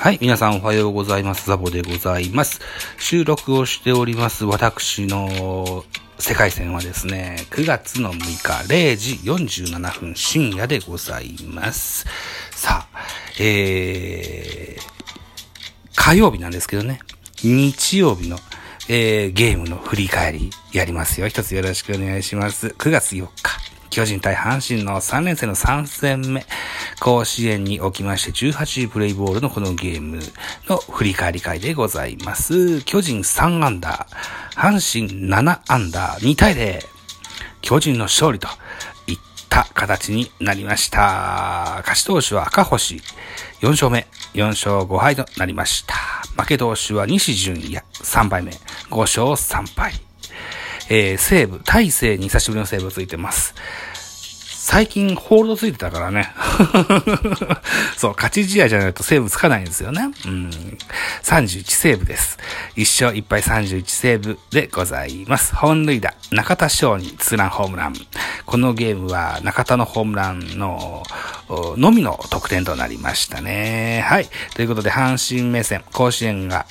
はい、皆さんおはようございます。ザボでございます。収録をしております私の世界線はですね、9月の6日0時47分深夜でございます。さあ、えー、火曜日なんですけどね、日曜日の、えー、ゲームの振り返りやりますよ。一つよろしくお願いします。9月4日。巨人対阪神の3連戦の3戦目、甲子園におきまして18プレイボールのこのゲームの振り返り会でございます。巨人3アンダー、阪神7アンダー、2対0、巨人の勝利といった形になりました。勝ち投手は赤星、4勝目、4勝5敗となりました。負け投手は西純也、3敗目、5勝3敗。えー、西武、大勢に久しぶりの西武ついてます。最近ホールドついてたからね。そう、勝ち試合じゃないとセーブつかないんですよね。うん。31セーブです。1勝1敗31セーブでございます。本塁打、中田翔にツーランホームラン。このゲームは中田のホームランののみの得点となりましたね。はい。ということで、阪神目線、甲子園が、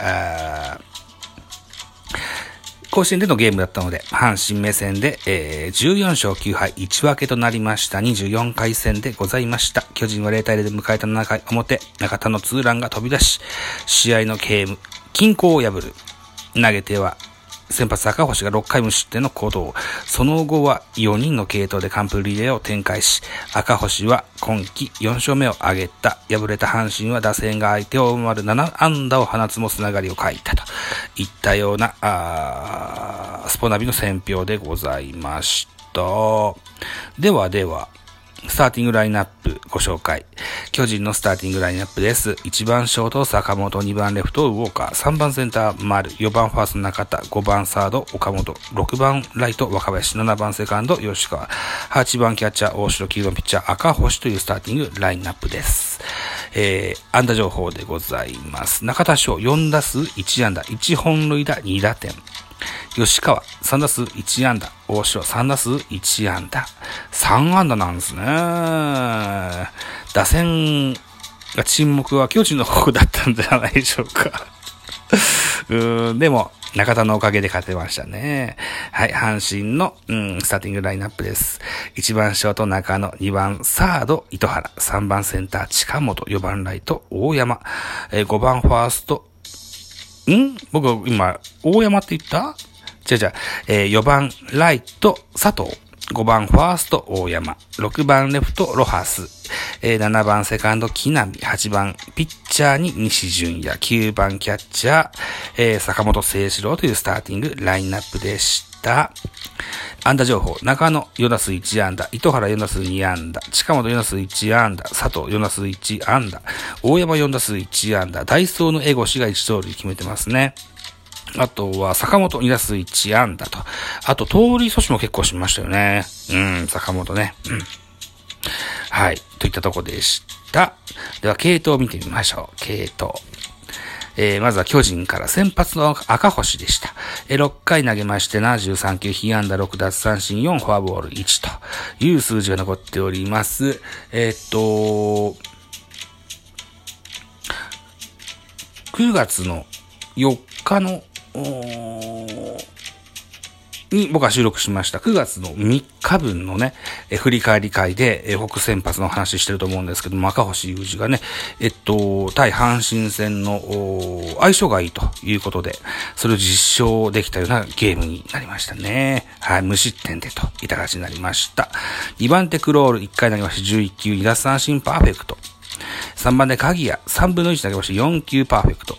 甲子園でのゲームだったので、阪神目線で、えー、14勝9敗1分けとなりました24回戦でございました。巨人は0対0で迎えた7回表、中田のツーランが飛び出し、試合のゲーム、均衡を破る。投げては、先発赤星が6回無失点の行動。その後は4人の系統で完封リレーを展開し、赤星は今季4勝目を挙げた。敗れた阪神は打線が相手を上回る7安打を放つもつながりを書いたといったような、あスポナビの選評でございました。ではでは、スターティングラインナップご紹介。巨人のスターティングラインナップです。1番ショート坂本、2番レフトウォーカー、3番センター丸、4番ファースト中田、5番サード岡本、6番ライト若林、7番セカンド吉川、8番キャッチャー大城、9番ピッチャー赤星というスターティングラインナップです。えー、安打情報でございます。中田翔4打数1安打、1本塁打2打点。吉川、3打数1安打。大城、3打数1安打。3安打なんですね。打線が沈黙は巨人の方だったんじゃないでしょうか。うーん、でも、中田のおかげで勝てましたね。はい、阪神の、うん、スターティングラインナップです。1番ショート中野、2番サード糸原、3番センター近本、4番ライト大山、えー、5番ファーストん？僕今、大山って言った？じゃじゃ、えー、4番ライト佐藤。5番ファースト大山。6番レフトロハス。えー、7番セカンド木並。8番ピッチャーに西純也。9番キャッチャー、えー、坂本聖志郎というスターティングラインナップでした。安打情報。中野4打数1安打。糸原4打数2安打。近本4打数1安打。佐藤4打数1安打。大山4打数1安打。ダイソーのエゴシが1盗塁決めてますね。あとは、坂本2打数1安打と。あと、盗塁阻止も結構しましたよね。うん、坂本ね。うん。はい。といったとこでした。では、系統を見てみましょう。系統。えー、まずは巨人から先発の赤星でした。えー、6回投げまして73球、被安打6奪三振4、フォアボール1という数字が残っております。えー、っと、9月の4日の、に僕は収録しました。9月の3日分のね、え振り返り会で、え北先発の話してると思うんですけども、赤星雄二がね、えっと、対阪神戦の相性がいいということで、それを実証できたようなゲームになりましたね。はい、無失点でといた形になりました。2番手クロール1回投げまして11球、2奪三振パーフェクト。3番で鍵谷、3分の1投げまして4球パーフェクト。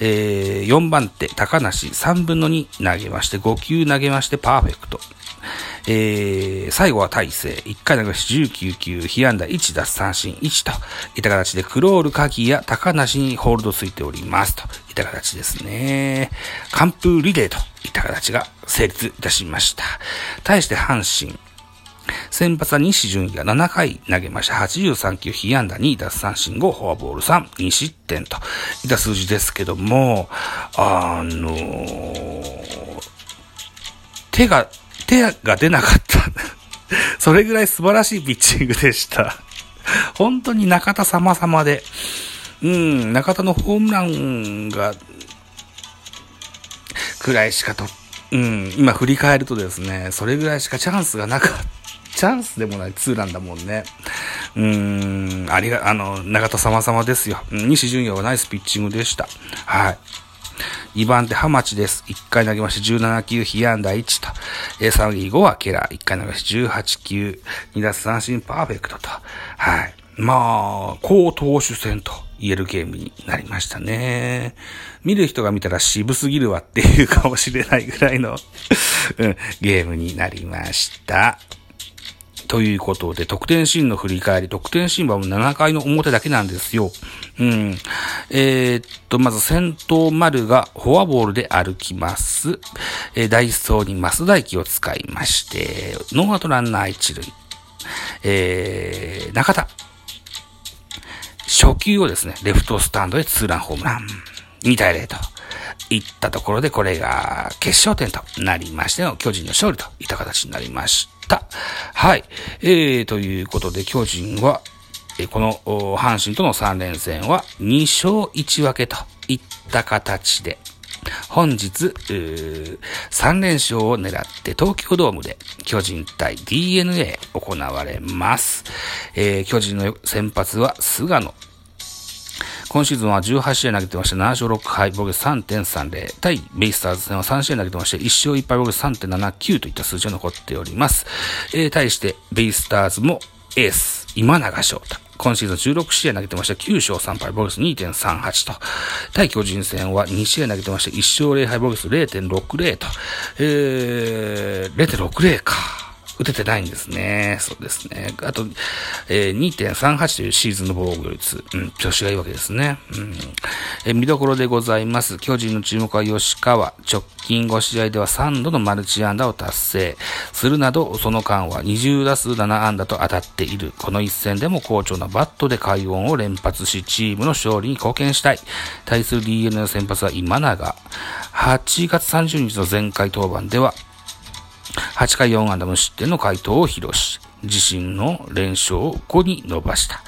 えー、4番手高梨、3分の2投げまして5球投げましてパーフェクト。えー、最後は大勢、1回投げまして19球、被安打1奪三振1といった形でクロール鍵谷、高梨にホールドついておりますといった形ですね。完封リレーといった形が成立いたしました。対して阪神、先発は西純也7回投げました。83球、被安打2、奪三振5、フォアボール3、2失点といった数字ですけども、あのー、手が、手が出なかった。それぐらい素晴らしいピッチングでした。本当に中田様々で、うん、中田のホームランが、くらいしかと、うん、今振り返るとですね、それぐらいしかチャンスがなかった。チャンスでもないツーランだもんね。うーん、ありが、あの、長田様々ですよ。西純也はナイスピッチングでした。はい。2番手、ハマチです。1回投げまして17球、被安打1と。え、3位5はケラー。1回投げまして18球、2奪三振パーフェクトと。はい。まあ、高投手戦と言えるゲームになりましたね。見る人が見たら渋すぎるわっていうかもしれないぐらいのうん、ゲームになりました。ということで、得点シーンの振り返り、得点シーンはもう7回の表だけなんですよ。うん。えー、っと、まず先頭丸がフォアボールで歩きます。えー、ダイソーに増田駅を使いまして、ノーアウトランナー一塁。えー、中田。初球をですね、レフトスタンドへツーランホームラン。2対0と。いったところで、これが決勝点となりましての巨人の勝利といった形になりました。はい。えー、ということで、巨人は、えこの、阪神との3連戦は2勝1分けといった形で、本日、3連勝を狙って東京ドームで巨人対 DNA 行われます。えー、巨人の先発は菅野今シーズンは18試合投げてまして、7勝6敗、防御3.30。対ベイスターズ戦は3試合投げてまして、1勝1敗、防御3.79といった数字が残っております。えー、対してベイスターズもエース、今永翔太。今シーズン16試合投げてました9勝3敗、ボルス2.38と。対巨人戦は2試合投げてまして1勝0敗、ボルス0.60と。えー、0.60か。打ててないんですね。そうですね。あと、えー、2.38というシーズンの防御率。うん、調子がいいわけですね。うん。えー、見どころでございます。巨人の注目は吉川。直近5試合では3度のマルチ安打を達成。するなど、その間は20打数7安打と当たっている。この一戦でも好調なバットで快音を連発し、チームの勝利に貢献したい。対する DNA の先発は今永。8月30日の前回登板では、8回4安打無失点の回答を披露し、自身の連勝を5に伸ばした。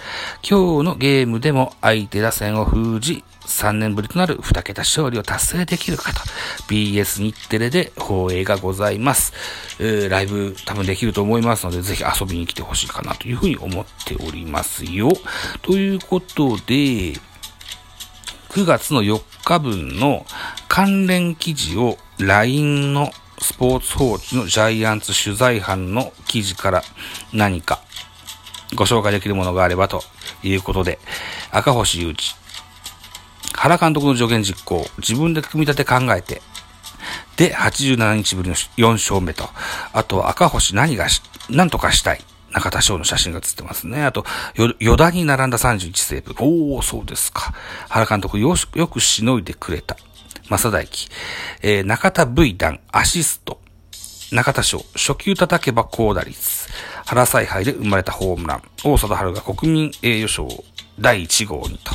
今日のゲームでも相手打線を封じ、3年ぶりとなる2桁勝利を達成できるかと、BS 日テレで放映がございます。えー、ライブ多分できると思いますので、ぜひ遊びに来てほしいかなというふうに思っておりますよ。ということで、9月の4日分の関連記事を LINE のスポーツ報知のジャイアンツ取材班の記事から何かご紹介できるものがあればということで、赤星雄一。原監督の助言実行、自分で組み立て考えて、で、87日ぶりの4勝目と、あとは赤星何がし、何とかしたい。中田翔の写真が写ってますね。あと、よ、田に並んだ31セーブ。おー、そうですか。原監督よよくしのいでくれた。正大輝、えー、中田 V 弾、アシスト、中田賞、初球叩けば高打率、原采配で生まれたホームラン、大貞治が国民栄誉賞第1号にと。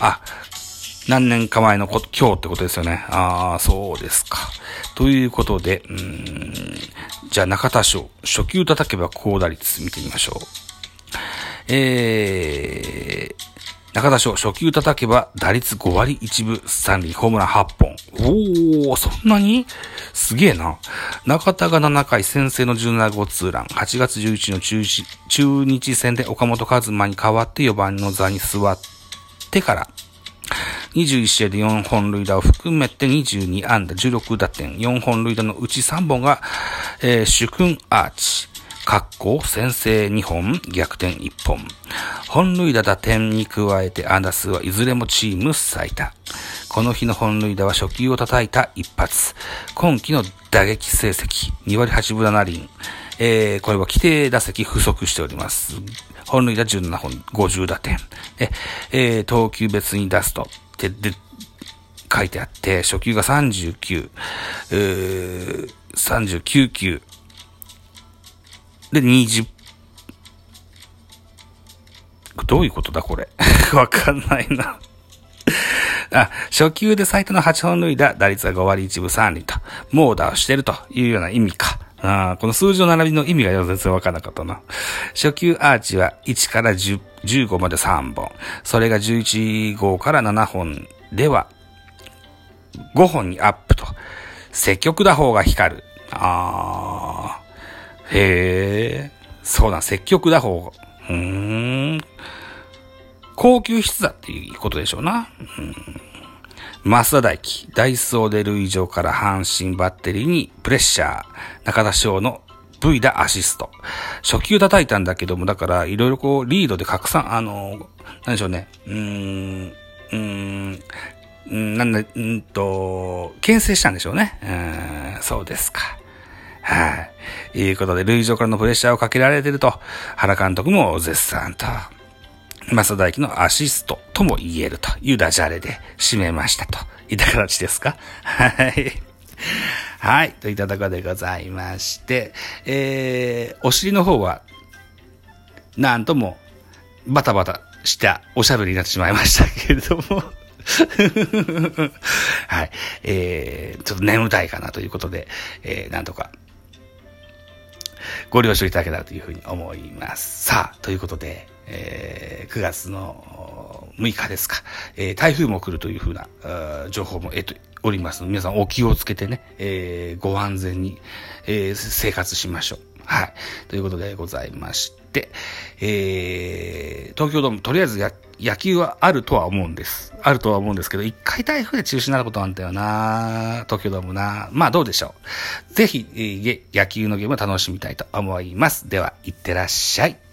あ、何年か前のこ今日ってことですよね。ああ、そうですか。ということで、うん、じゃあ中田賞、初球叩けば高打率見てみましょう。えー、中田翔、初球叩けば打率5割1分3厘、ホームラン8本。おー、そんなに？すげえな。中田が7回先制の17号ツーラン。8月11日の中中日戦で岡本和真に代わって4番の座に座ってから、21試合で4本塁打を含めて22安打16打点、4本塁打のうち3本が、えー、主君アーチ。括弧先制2本、逆転1本。本塁打打点に加えて安打数はいずれもチーム最多。この日の本塁打は初球を叩いた一発。今季の打撃成績、2割8分7厘。えー、これは規定打席不足しております。本塁打17本、50打点。え、えー、投球別に出すと、で、で、書いてあって、初球が39、えー、39球、で、20、どういうことだこれ？わかんないなあ、初級で最多の8本塁打、打率は5割1分3厘と、猛打をしてるというような意味か。あこの数字の並びの意味が全然わからなかったな。初級アーチは1から10 15まで3本。それが11号から7本では、5本にアップと。積極打法が光る。あー。へえ。そうだ、積極打法。うーん。高級質だっていうことでしょうな。うん増田大輝、ダイソーで類上から阪神バッテリーにプレッシャー、中田翔の V だアシスト。初級叩いたんだけども、だからいろいろこうリードで拡散、あの、なんでしょうね、うーん、うーん、なんだ、うんと、牽制したんでしょうね。うん、そうですか。はい。いうことで、類上からのプレッシャーをかけられてると、原監督も絶賛と。増田大輝のアシストとも言えるというダジャレで締めましたといった形ですか？はい。はい。といったところでございまして、えー、お尻の方は、なんとも、バタバタしたおしゃべりになってしまいましたけれども はい。えー、ちょっと眠たいかなということで、えー、なんとか、ご了承いただけたらというふうに思います。さあ、ということで、えー、9月の6日ですか、えー、台風も来るというふうな情報も得ておりますので、皆さんお気をつけてね、えー、ご安全に、えー、生活しましょう。はい。ということでございまして、えー、東京ドーム、とりあえずや野球はあるとは思うんです。あるとは思うんですけど、一回台風で中止になることなんだよな東京ドームなまあどうでしょう。ぜひ、えー、野球のゲームを楽しみたいと思います。では、いってらっしゃい。